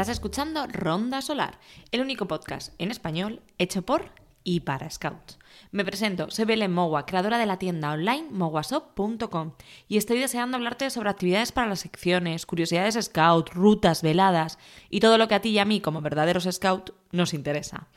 Estás escuchando Ronda Solar, el único podcast en español hecho por y para Scouts. Me presento, soy Belén Mogua, creadora de la tienda online moguasop.com y estoy deseando hablarte sobre actividades para las secciones, curiosidades Scout, rutas, veladas y todo lo que a ti y a mí como verdaderos Scout nos interesa.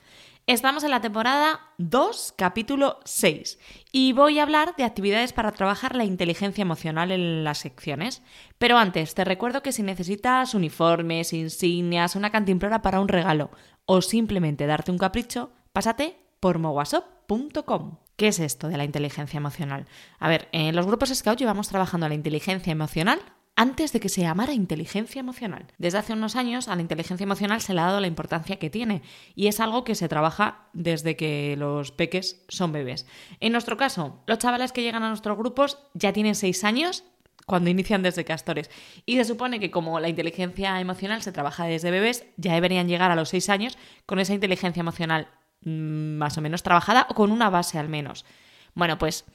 Estamos en la temporada 2, capítulo 6, y voy a hablar de actividades para trabajar la inteligencia emocional en las secciones. Pero antes, te recuerdo que si necesitas uniformes, insignias, una cantimplora para un regalo o simplemente darte un capricho, pásate por mowasop.com. ¿Qué es esto de la inteligencia emocional? A ver, en los grupos Scout llevamos trabajando la inteligencia emocional antes de que se llamara inteligencia emocional. Desde hace unos años a la inteligencia emocional se le ha dado la importancia que tiene y es algo que se trabaja desde que los peques son bebés. En nuestro caso, los chavales que llegan a nuestros grupos ya tienen seis años cuando inician desde castores. Y se supone que como la inteligencia emocional se trabaja desde bebés, ya deberían llegar a los seis años con esa inteligencia emocional Mm, más o menos trabajada o con una base al menos. Bueno, pues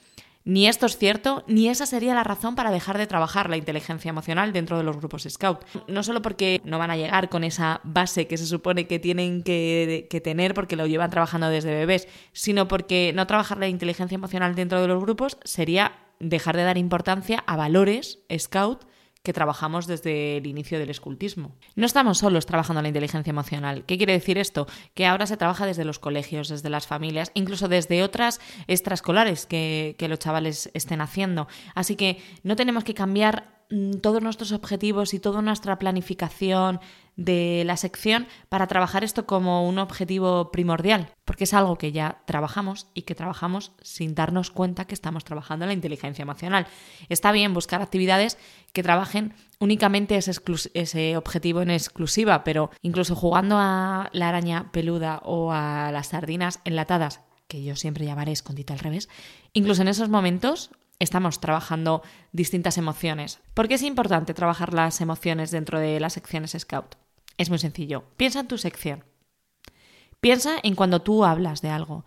ni esto es cierto, ni esa sería la razón para dejar de trabajar la inteligencia emocional dentro de los grupos Scout. No solo porque no van a llegar con esa base que se supone que tienen que, que, tener porque lo llevan trabajando desde bebés, sino porque no trabajar la inteligencia emocional dentro de los grupos sería dejar de dar importancia a valores Scout que trabajamos desde el inicio del escultismo. No estamos solos trabajando la inteligencia emocional. ¿Qué quiere decir esto? Que ahora se trabaja desde los colegios, desde las familias, incluso desde otras extraescolares que, que los chavales estén haciendo. Así que no tenemos que cambiar todos nuestros objetivos y toda nuestra planificación de la sección para trabajar esto como un objetivo primordial, porque es algo que ya trabajamos y que trabajamos sin darnos cuenta que estamos trabajando en la inteligencia emocional. Está bien buscar actividades que trabajen únicamente ese, ese objetivo en exclusiva, pero incluso jugando a la araña peluda o a las sardinas enlatadas, que yo siempre llamaré escondite al revés, incluso en esos momentos estamos trabajando distintas emociones. ¿Por qué es importante trabajar las emociones dentro de las secciones Scout? Es muy sencillo. Piensa en tu sección. Piensa en cuando tú hablas de algo.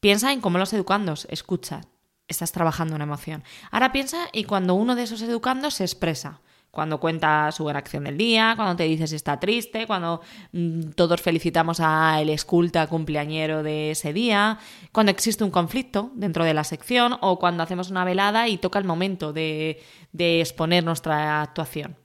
Piensa en cómo los educandos escuchan. Estás trabajando una emoción. Ahora piensa en cuando uno de esos educandos se expresa cuando cuenta su buena acción del día, cuando te dice si está triste, cuando mm, todos felicitamos al esculta cumpleañero de ese día, cuando existe un conflicto dentro de la sección o cuando hacemos una velada y toca el momento de, de exponer nuestra actuación.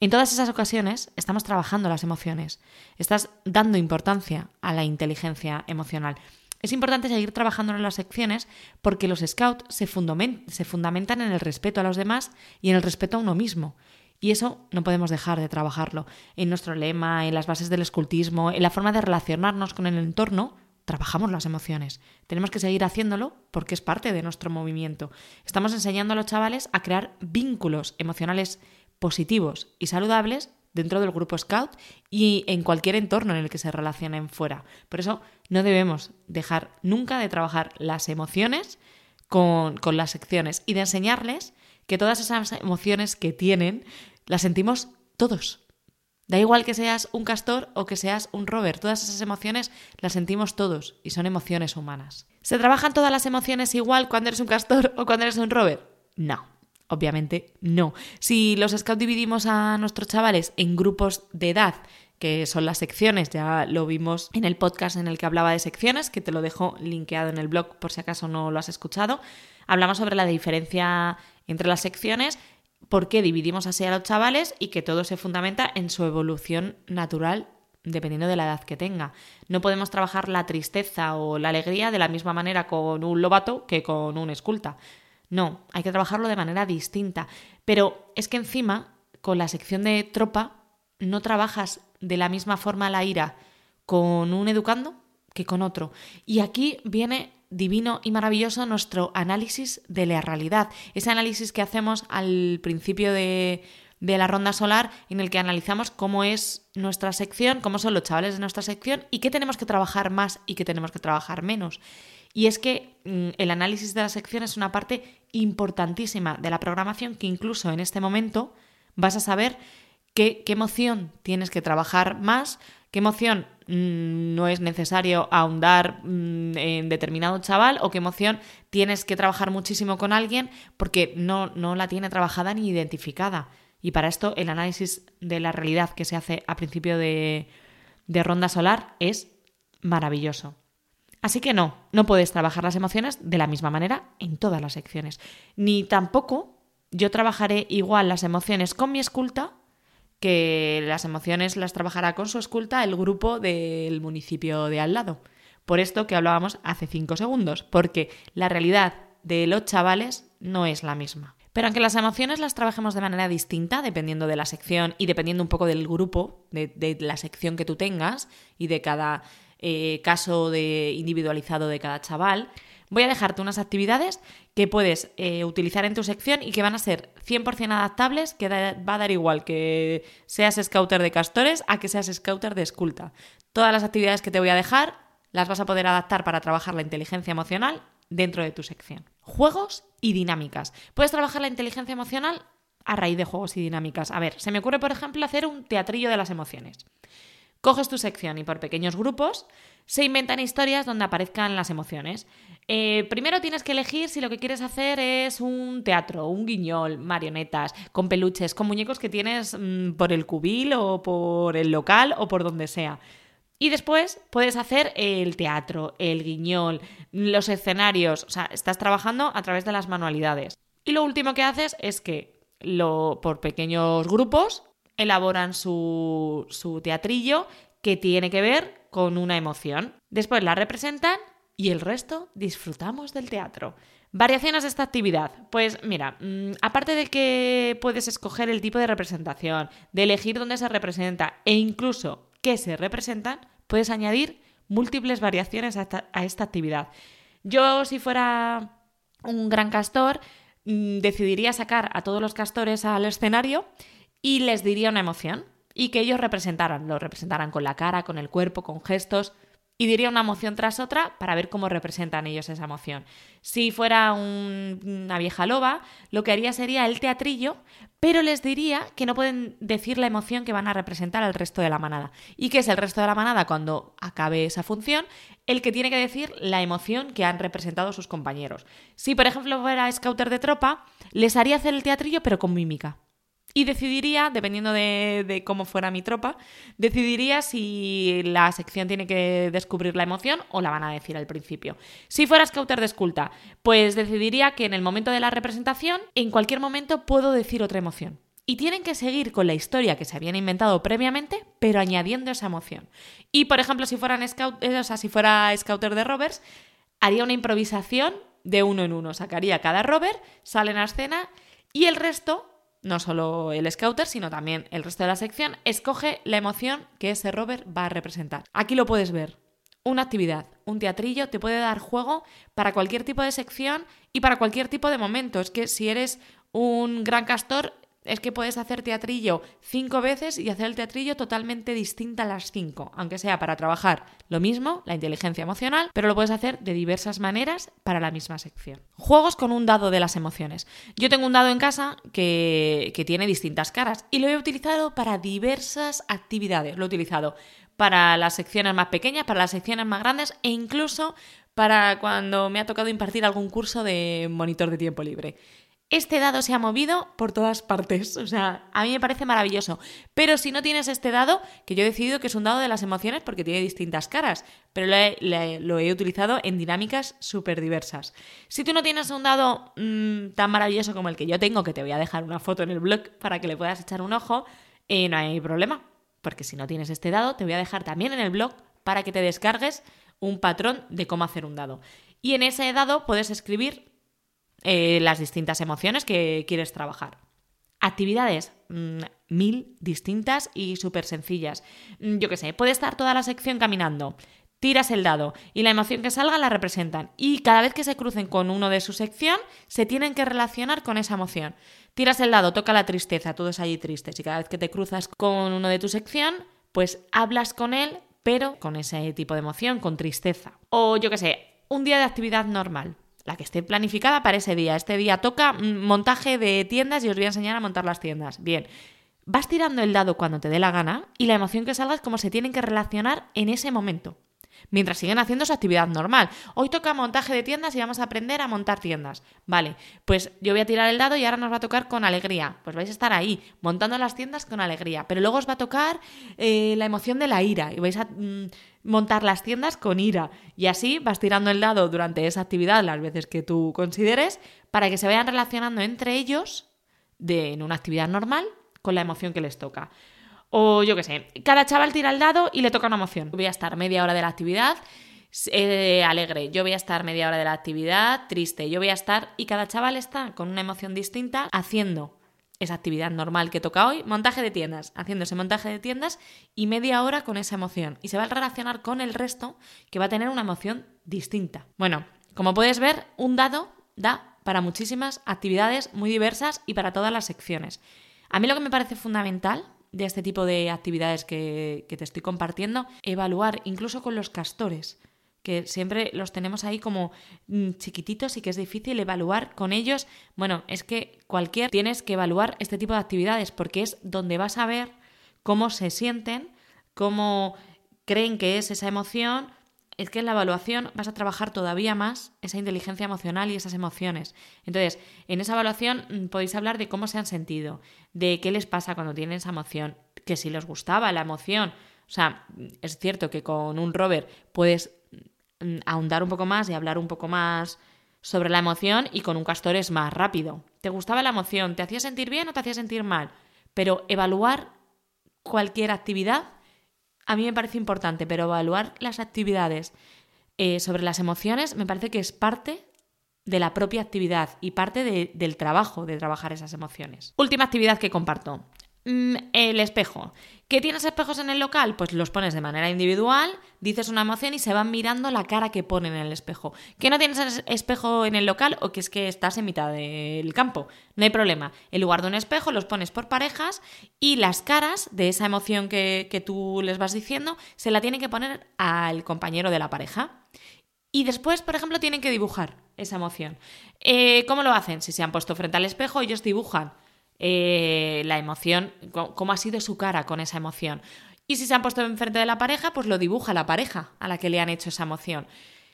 En todas esas ocasiones estamos trabajando las emociones, estás dando importancia a la inteligencia emocional. Es importante seguir trabajando en las secciones porque los scouts se, fundamentan en el respeto a los demás y en el respeto a uno mismo. Y eso no podemos dejar de trabajarlo. En nuestro lema, en las bases del escultismo, en la forma de relacionarnos con el entorno, trabajamos las emociones. Tenemos que seguir haciéndolo porque es parte de nuestro movimiento. Estamos enseñando a los chavales a crear vínculos emocionales positivos y saludables dentro del grupo Scout y en cualquier entorno en el que se relacionen fuera. Por eso no debemos dejar nunca de trabajar las emociones con, con las secciones y de enseñarles que todas esas emociones que tienen las sentimos todos. Da igual que seas un castor o que seas un rover, todas esas emociones las sentimos todos y son emociones humanas. ¿Se trabajan todas las emociones igual cuando eres un castor o cuando eres un rover? No. Obviamente no. Si los scouts dividimos a nuestros chavales en grupos de edad, que son las secciones, ya lo vimos en el podcast en el que hablaba de secciones, que te lo dejo linkeado en el blog por si acaso no lo has escuchado, hablamos sobre la diferencia entre las secciones, por qué dividimos así a los chavales y que todo se fundamenta en su evolución natural dependiendo de la edad que tenga. No podemos trabajar la tristeza o la alegría de la misma manera con un lobato que con un esculta. No, hay que trabajarlo de manera distinta. Pero es que encima, con la sección de tropa, no trabajas de la misma forma la ira con un educando que con otro. Y aquí viene divino y maravilloso nuestro análisis de la realidad. Ese análisis que hacemos al principio de, de la ronda solar en el que analizamos cómo es nuestra sección, cómo son los chavales de nuestra sección y qué tenemos que trabajar más y qué tenemos que trabajar menos. Y es que mm, el análisis de la sección es una parte importantísima de la programación que incluso en este momento vas a saber qué, qué emoción tienes que trabajar más, qué emoción mm, no es necesario ahondar mm, en determinado chaval o qué emoción tienes que trabajar muchísimo con alguien porque no, no la tiene trabajada ni identificada. Y para esto el análisis de la realidad que se hace a principio de, de ronda solar es maravilloso. Así que no, no puedes trabajar las emociones de la misma manera en todas las secciones. Ni tampoco yo trabajaré igual las emociones con mi esculta que las emociones las trabajará con su esculta el grupo del municipio de al lado. Por esto que hablábamos hace cinco segundos, porque la realidad de los chavales no es la misma. Pero aunque las emociones las trabajemos de manera distinta, dependiendo de la sección y dependiendo un poco del grupo, de, la sección que tú tengas y de cada eh, caso de individualizado de cada chaval, voy a dejarte unas actividades que puedes eh, utilizar en tu sección y que van a ser 100% adaptables, que va a dar igual que seas scouter de castores a que seas scouter de esculta. Todas las actividades que te voy a dejar las vas a poder adaptar para trabajar la inteligencia emocional dentro de tu sección. Juegos y dinámicas. Puedes trabajar la inteligencia emocional a raíz de juegos y dinámicas. A ver, se me ocurre, por ejemplo, hacer un teatrillo de las emociones. Coges tu sección y por pequeños grupos se inventan historias donde aparezcan las emociones. Eh, primero tienes que elegir si lo que quieres hacer es un teatro, un guiñol, marionetas, con peluches, con muñecos que tienes mm, por el cubil o por el local o por donde sea. Y después puedes hacer el teatro, el guiñol, los escenarios, o sea, estás trabajando a través de las manualidades. Y lo último que haces es que lo, por pequeños grupos elaboran su, su teatrillo que tiene que ver con una emoción. Después la representan y el resto disfrutamos del teatro. Variaciones de esta actividad. Pues mira, mm, aparte de que puedes escoger el tipo de representación, de elegir dónde se representa e incluso que se representan, puedes añadir múltiples variaciones a esta, actividad. Yo, si fuera un gran castor, mm, decidiría sacar a todos los castores al escenario y les diría una emoción y que ellos representaran, lo representaran con la cara, con el cuerpo, con gestos y diría una emoción tras otra para ver cómo representan ellos esa emoción. Si fuera una vieja loba, lo que haría sería el teatrillo, pero les diría que no pueden decir la emoción que van a representar al resto de la manada. ¿Y qué es el resto de la manada cuando acabe esa función? El que tiene que decir la emoción que han representado sus compañeros. Si, por ejemplo, fuera scouter de tropa, les haría hacer el teatrillo pero con mímica y decidiría, dependiendo de, cómo fuera mi tropa, decidiría si la sección tiene que descubrir la emoción o la van a decir al principio. Si fuera scouter de esculta, pues decidiría que en el momento de la representación, en cualquier momento puedo decir otra emoción. Y tienen que seguir con la historia que se habían inventado previamente, pero añadiendo esa emoción. Y por ejemplo, si fueran scout, eh, o sea, si fuera scouter de rovers, haría una improvisación de uno en uno. Sacaría cada rover, salen a escena y el resto no solo el scouter, sino también el resto de la sección, escoge la emoción que ese rover va a representar. Aquí lo puedes ver. Una actividad, un teatrillo, te puede dar juego para cualquier tipo de sección y para cualquier tipo de momento. Es que si eres un gran castor, es que puedes hacer teatrillo cinco veces y hacer el teatrillo totalmente distinta a las cinco, aunque sea para trabajar lo mismo, la inteligencia emocional, pero lo puedes hacer de diversas maneras para la misma sección. Juegos con un dado de las emociones. Yo tengo un dado en casa que, que tiene distintas caras y lo he utilizado para diversas actividades. Lo he utilizado para las secciones más pequeñas, para las secciones más grandes e incluso para cuando me ha tocado impartir algún curso de monitor de tiempo libre. Este dado se ha movido por todas partes. O sea, a mí me parece maravilloso. Pero si no tienes este dado, que yo he decidido que es un dado de las emociones porque tiene distintas caras, pero lo he, utilizado en dinámicas súper diversas. Si tú no tienes un dado mm, tan maravilloso como el que yo tengo, que te voy a dejar una foto en el blog para que le puedas echar un ojo, eh, no hay problema. Porque si no tienes este dado, te voy a dejar también en el blog para que te descargues un patrón de cómo hacer un dado. Y en ese dado puedes escribir eh, las distintas emociones que quieres trabajar. Actividades, mm, mil distintas y súper sencillas. Mm, yo qué sé, puede estar toda la sección caminando, tiras el dado y la emoción que salga la representan. Y cada vez que se crucen con uno de su sección, se tienen que relacionar con esa emoción. Tiras el dado, toca la tristeza, todos allí tristes. Y cada vez que te cruzas con uno de tu sección, pues hablas con él, pero con ese tipo de emoción, con tristeza. O yo qué sé, un día de actividad normal la que esté planificada para ese día. Este día toca mm, montaje de tiendas y os voy a enseñar a montar las tiendas. Bien, vas tirando el dado cuando te dé la gana y la emoción que salga es como se tienen que relacionar en ese momento. Mientras siguen haciendo su actividad normal. Hoy toca montaje de tiendas y vamos a aprender a montar tiendas. Vale, pues yo voy a tirar el dado y ahora nos va a tocar con alegría. Pues vais a estar ahí, montando las tiendas con alegría. Pero luego os va a tocar eh, la emoción de la ira y vais a mm, montar las tiendas con ira. Y así vas tirando el dado durante esa actividad las veces que tú consideres para que se vayan relacionando entre ellos de, en una actividad normal con la emoción que les toca. O yo qué sé, cada chaval tira el dado y le toca una emoción. Voy a estar media hora de la actividad eh, alegre, yo voy a estar media hora de la actividad triste, yo voy a estar y cada chaval está con una emoción distinta haciendo esa actividad normal que toca hoy, montaje de tiendas, haciendo ese montaje de tiendas y media hora con esa emoción. Y se va a relacionar con el resto que va a tener una emoción distinta. Bueno, como puedes ver, un dado da para muchísimas actividades muy diversas y para todas las secciones. A mí lo que me parece fundamental de este tipo de actividades que, te estoy compartiendo, evaluar incluso con los castores que siempre los tenemos ahí como mm, chiquititos y que es difícil evaluar con ellos. Bueno, es que cualquier tienes que evaluar este tipo de actividades porque es donde vas a ver cómo se sienten, cómo creen que es esa emoción, es que en la evaluación vas a trabajar todavía más esa inteligencia emocional y esas emociones. Entonces, en esa evaluación mm, podéis hablar de cómo se han sentido, de qué les pasa cuando tienen esa emoción, que si les gustaba la emoción. O sea, es cierto que con un rover puedes mm, ahondar un poco más y hablar un poco más sobre la emoción y con un castor es más rápido. ¿Te gustaba la emoción? ¿Te hacía sentir bien o te hacía sentir mal? Pero evaluar cualquier actividad a mí me parece importante, pero evaluar las actividades eh, sobre las emociones me parece que es parte de la propia actividad y parte del trabajo de trabajar esas emociones. Última actividad que comparto. Mm, el espejo. ¿Qué tienes espejos en el local? Pues los pones de manera individual, dices una emoción y se van mirando la cara que ponen en el espejo. ¿Que no tienes espejo en el local o que es que estás en mitad del campo? No hay problema. En lugar de un espejo los pones por parejas y las caras de esa emoción que, tú les vas diciendo se la tienen que poner al compañero de la pareja. Y después, por ejemplo, tienen que dibujar esa emoción. Eh, ¿Cómo lo hacen? Si se han puesto frente al espejo, ellos dibujan eh, la emoción, cómo ha sido su cara con esa emoción. Y si se han puesto enfrente de la pareja, pues lo dibuja la pareja a la que le han hecho esa emoción.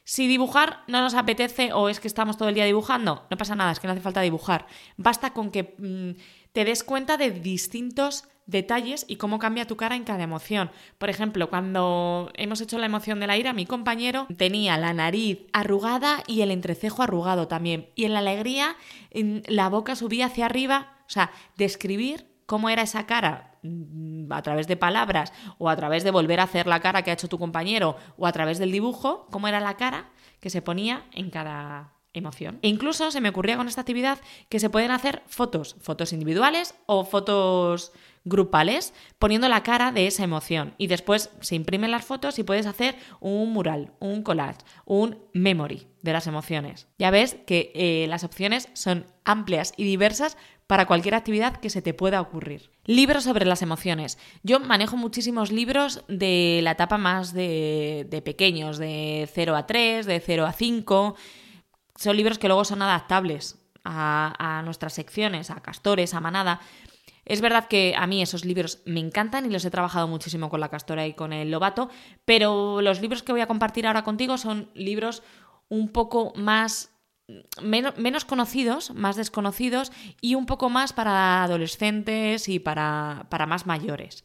Si dibujar no nos apetece o es que estamos todo el día dibujando, no pasa nada, es que no hace falta dibujar. Basta con que mm, te des cuenta de distintos detalles y cómo cambia tu cara en cada emoción. Por ejemplo, cuando hemos hecho la emoción de la ira, mi compañero tenía la nariz arrugada y el entrecejo arrugado también. Y en la alegría, la boca subía hacia arriba o sea, describir cómo era esa cara mm, a través de palabras o a través de volver a hacer la cara que ha hecho tu compañero o a través del dibujo, cómo era la cara que se ponía en cada emoción. E incluso se me ocurría con esta actividad que se pueden hacer fotos, fotos individuales o fotos grupales, poniendo la cara de esa emoción. Y después se imprimen las fotos y puedes hacer un mural, un collage, un memory de las emociones. Ya ves que eh, las opciones son amplias y diversas para cualquier actividad que se te pueda ocurrir. Libros sobre las emociones. Yo manejo muchísimos libros de la etapa más de, pequeños, de 0 a 3, de 0 a 5. Son libros que luego son adaptables a, nuestras secciones, a castores, a manada. Es verdad que a mí esos libros me encantan y los he trabajado muchísimo con la castora y con el lobato, pero los libros que voy a compartir ahora contigo son libros un poco más menos, conocidos, más desconocidos y un poco más para adolescentes y para, para más mayores.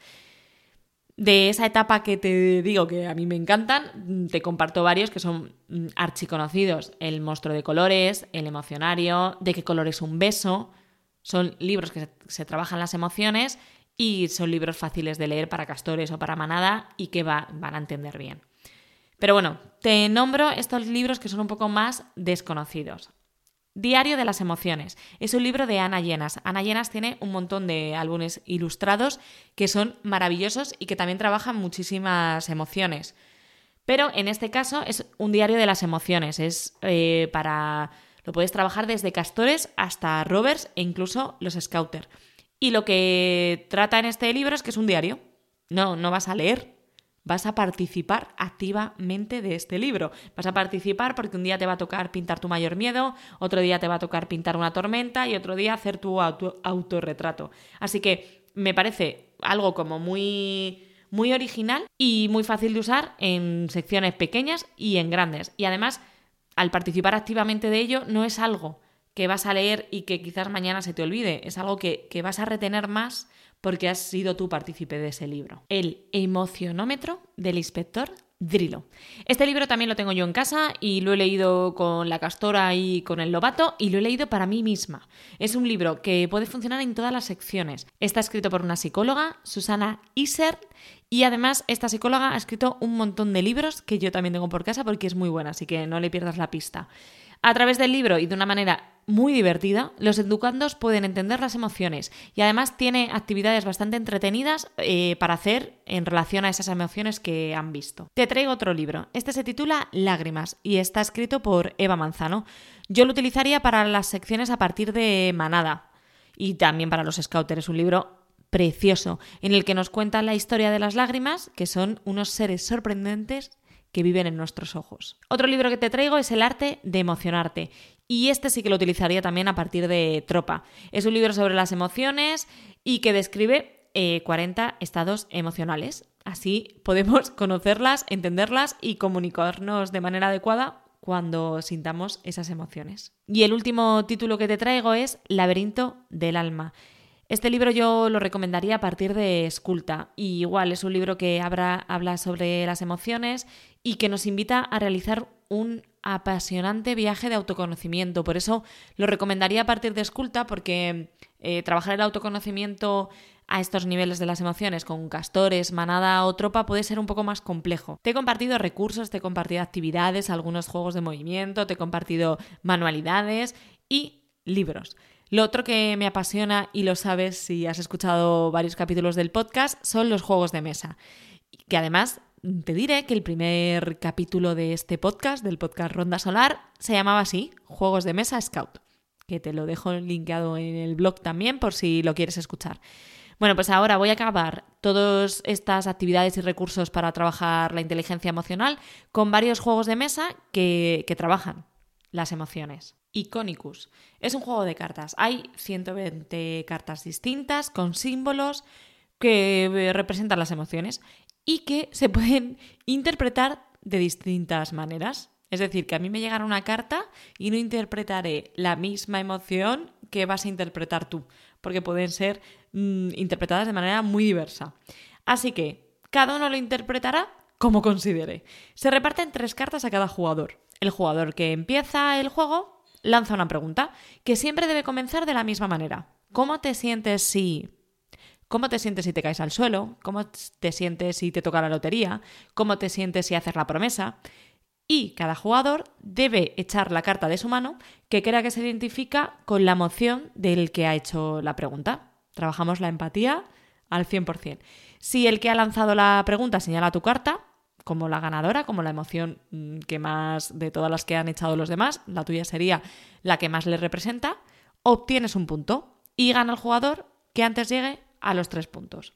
De esa etapa que te digo que a mí me encantan, te comparto varios que son mm, archiconocidos. El monstruo de colores, El emocionario, De qué color es un beso. Son libros que se, trabajan las emociones y son libros fáciles de leer para castores o para manada y que van a entender bien. Pero bueno, te nombro estos libros que son un poco más desconocidos. Diario de las emociones. Es un libro de Ana Llenas. Ana Llenas tiene un montón de álbumes ilustrados que son maravillosos y que también trabajan muchísimas emociones. Pero en este caso es un diario de las emociones. Es eh, para. Lo puedes trabajar desde castores hasta rovers e incluso los scouters. Y lo que trata en este libro es que es un diario. No, no vas a leer, vas a participar activamente de este libro. Vas a participar porque un día te va a tocar pintar tu mayor miedo, otro día te va a tocar pintar una tormenta y otro día hacer tu autorretrato. Así que me parece algo como muy muy original y muy fácil de usar en secciones pequeñas y en grandes. Y además, al participar activamente de ello, no es algo que vas a leer y que quizás mañana se te olvide, es algo que, que vas a retener más porque has sido tú partícipe de ese libro. El emocionómetro del inspector Drilo. Este libro también lo tengo yo en casa y lo he leído con la castora y con el lobato y lo he leído para mí misma. Es un libro que puede funcionar en todas las secciones. Está escrito por una psicóloga, Susana Iser, y además esta psicóloga ha escrito un montón de libros que yo también tengo por casa porque es muy buena, así que no le pierdas la pista. A través del libro y de una manera muy divertida, los educandos pueden entender las emociones y además tiene actividades bastante entretenidas eh, para hacer en relación a esas emociones que han visto. Te traigo otro libro. Este se titula Lágrimas y está escrito por Eva Manzano. Yo lo utilizaría para las secciones a partir de Manada y también para los scouters. Es un libro precioso en el que nos cuenta la historia de las lágrimas, que son unos seres sorprendentes que viven en nuestros ojos. Otro libro que te traigo es El arte de emocionarte. Y este sí que lo utilizaría también a partir de Tropa. Es un libro sobre las emociones y que describe 40 eh, estados emocionales. Así podemos conocerlas, entenderlas y comunicarnos de manera adecuada cuando sintamos esas emociones. Y el último título que te traigo es Laberinto del alma. Este libro yo lo recomendaría a partir de Esculta y igual es un libro que habla sobre las emociones y que nos invita a realizar un apasionante viaje de autoconocimiento. Por eso lo recomendaría a partir de Esculta porque eh, trabajar el autoconocimiento a estos niveles de las emociones con castores, manada o tropa puede ser un poco más complejo. Te he compartido recursos, te he compartido actividades, algunos juegos de movimiento, te he compartido manualidades y libros. Lo otro que me apasiona, y lo sabes si has escuchado varios capítulos del podcast, son los juegos de mesa. Que además te diré que el primer capítulo de este podcast, del podcast Ronda Solar, se llamaba así, Juegos de Mesa Scout, que te lo dejo linkeado en el blog también por si lo quieres escuchar. Bueno, pues ahora voy a acabar todas estas actividades y recursos para trabajar la inteligencia emocional con varios juegos de mesa que, que trabajan las emociones. Iconicus. Es un juego de cartas. Hay 120 cartas distintas con símbolos que eh, representan las emociones y que se pueden interpretar de distintas maneras. Es decir, que a mí me llegará una carta y no interpretaré la misma emoción que vas a interpretar tú, porque pueden ser mm, interpretadas de manera muy diversa. Así que cada uno lo interpretará como considere. Se reparten tres cartas a cada jugador. El jugador que empieza el juego lanza una pregunta que siempre debe comenzar de la misma manera. ¿Cómo te sientes si... ¿Cómo te sientes si te caes al suelo? ¿Cómo te sientes si te toca la lotería? ¿Cómo te sientes si haces la promesa? Y cada jugador debe echar la carta de su mano que crea que se identifica con la emoción del que ha hecho la pregunta. Trabajamos la empatía al 100%. Si el que ha lanzado la pregunta señala tu carta, como la ganadora, como la emoción mm, que más de todas las que han echado los demás, la tuya sería la que más le representa, obtienes un punto y gana el jugador que antes llegue a los tres puntos.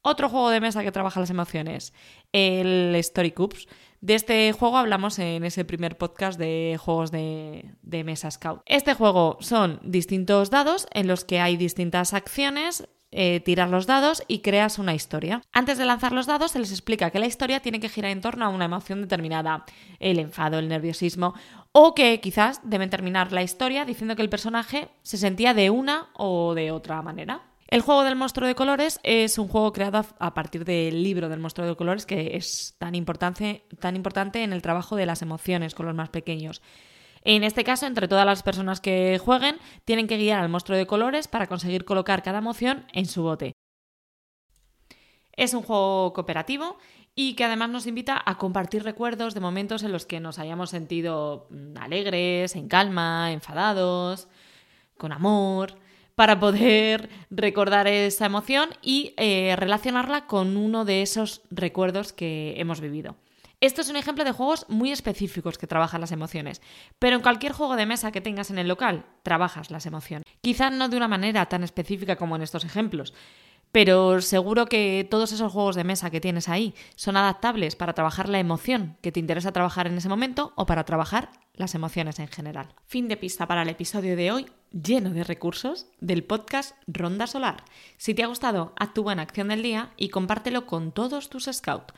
Otro juego de mesa que trabaja las emociones, el Story Cups. De este juego hablamos en ese primer podcast de juegos de, de, mesa Scout. Este juego son distintos dados en los que hay distintas acciones eh, tiras los dados y creas una historia. Antes de lanzar los dados se les explica que la historia tiene que girar en torno a una emoción determinada, el enfado, el nerviosismo, o que quizás deben terminar la historia diciendo que el personaje se sentía de una o de otra manera. El juego del monstruo de colores es un juego creado a partir del libro del monstruo de colores que es tan importante, tan importante en el trabajo de las emociones con los más pequeños. En este caso, entre todas las personas que jueguen, tienen que guiar al monstruo de colores para conseguir colocar cada emoción en su bote. Es un juego cooperativo y que además nos invita a compartir recuerdos de momentos en los que nos hayamos sentido mm, alegres, en calma, enfadados, con amor, para poder recordar esa emoción y eh, relacionarla con uno de esos recuerdos que hemos vivido. Esto es un ejemplo de juegos muy específicos que trabajan las emociones, pero en cualquier juego de mesa que tengas en el local, trabajas las emociones. Quizá no de una manera tan específica como en estos ejemplos, pero seguro que todos esos juegos de mesa que tienes ahí son adaptables para trabajar la emoción que te interesa trabajar en ese momento o para trabajar las emociones en general. Fin de pista para el episodio de hoy. lleno de recursos del podcast Ronda Solar. Si te ha gustado, haz tu buena acción del día y compártelo con todos tus scouts.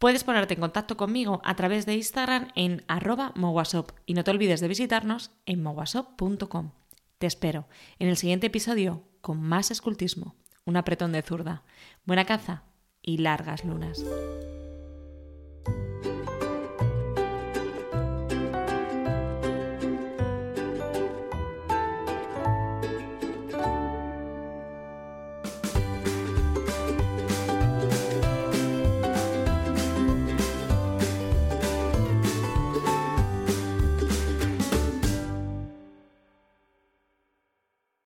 Puedes ponerte en contacto conmigo a través de Instagram en arroba mowasop y no te olvides de visitarnos en mowasop.com. Te espero en el siguiente episodio con más escultismo, un apretón de zurda, buena caza y largas lunas.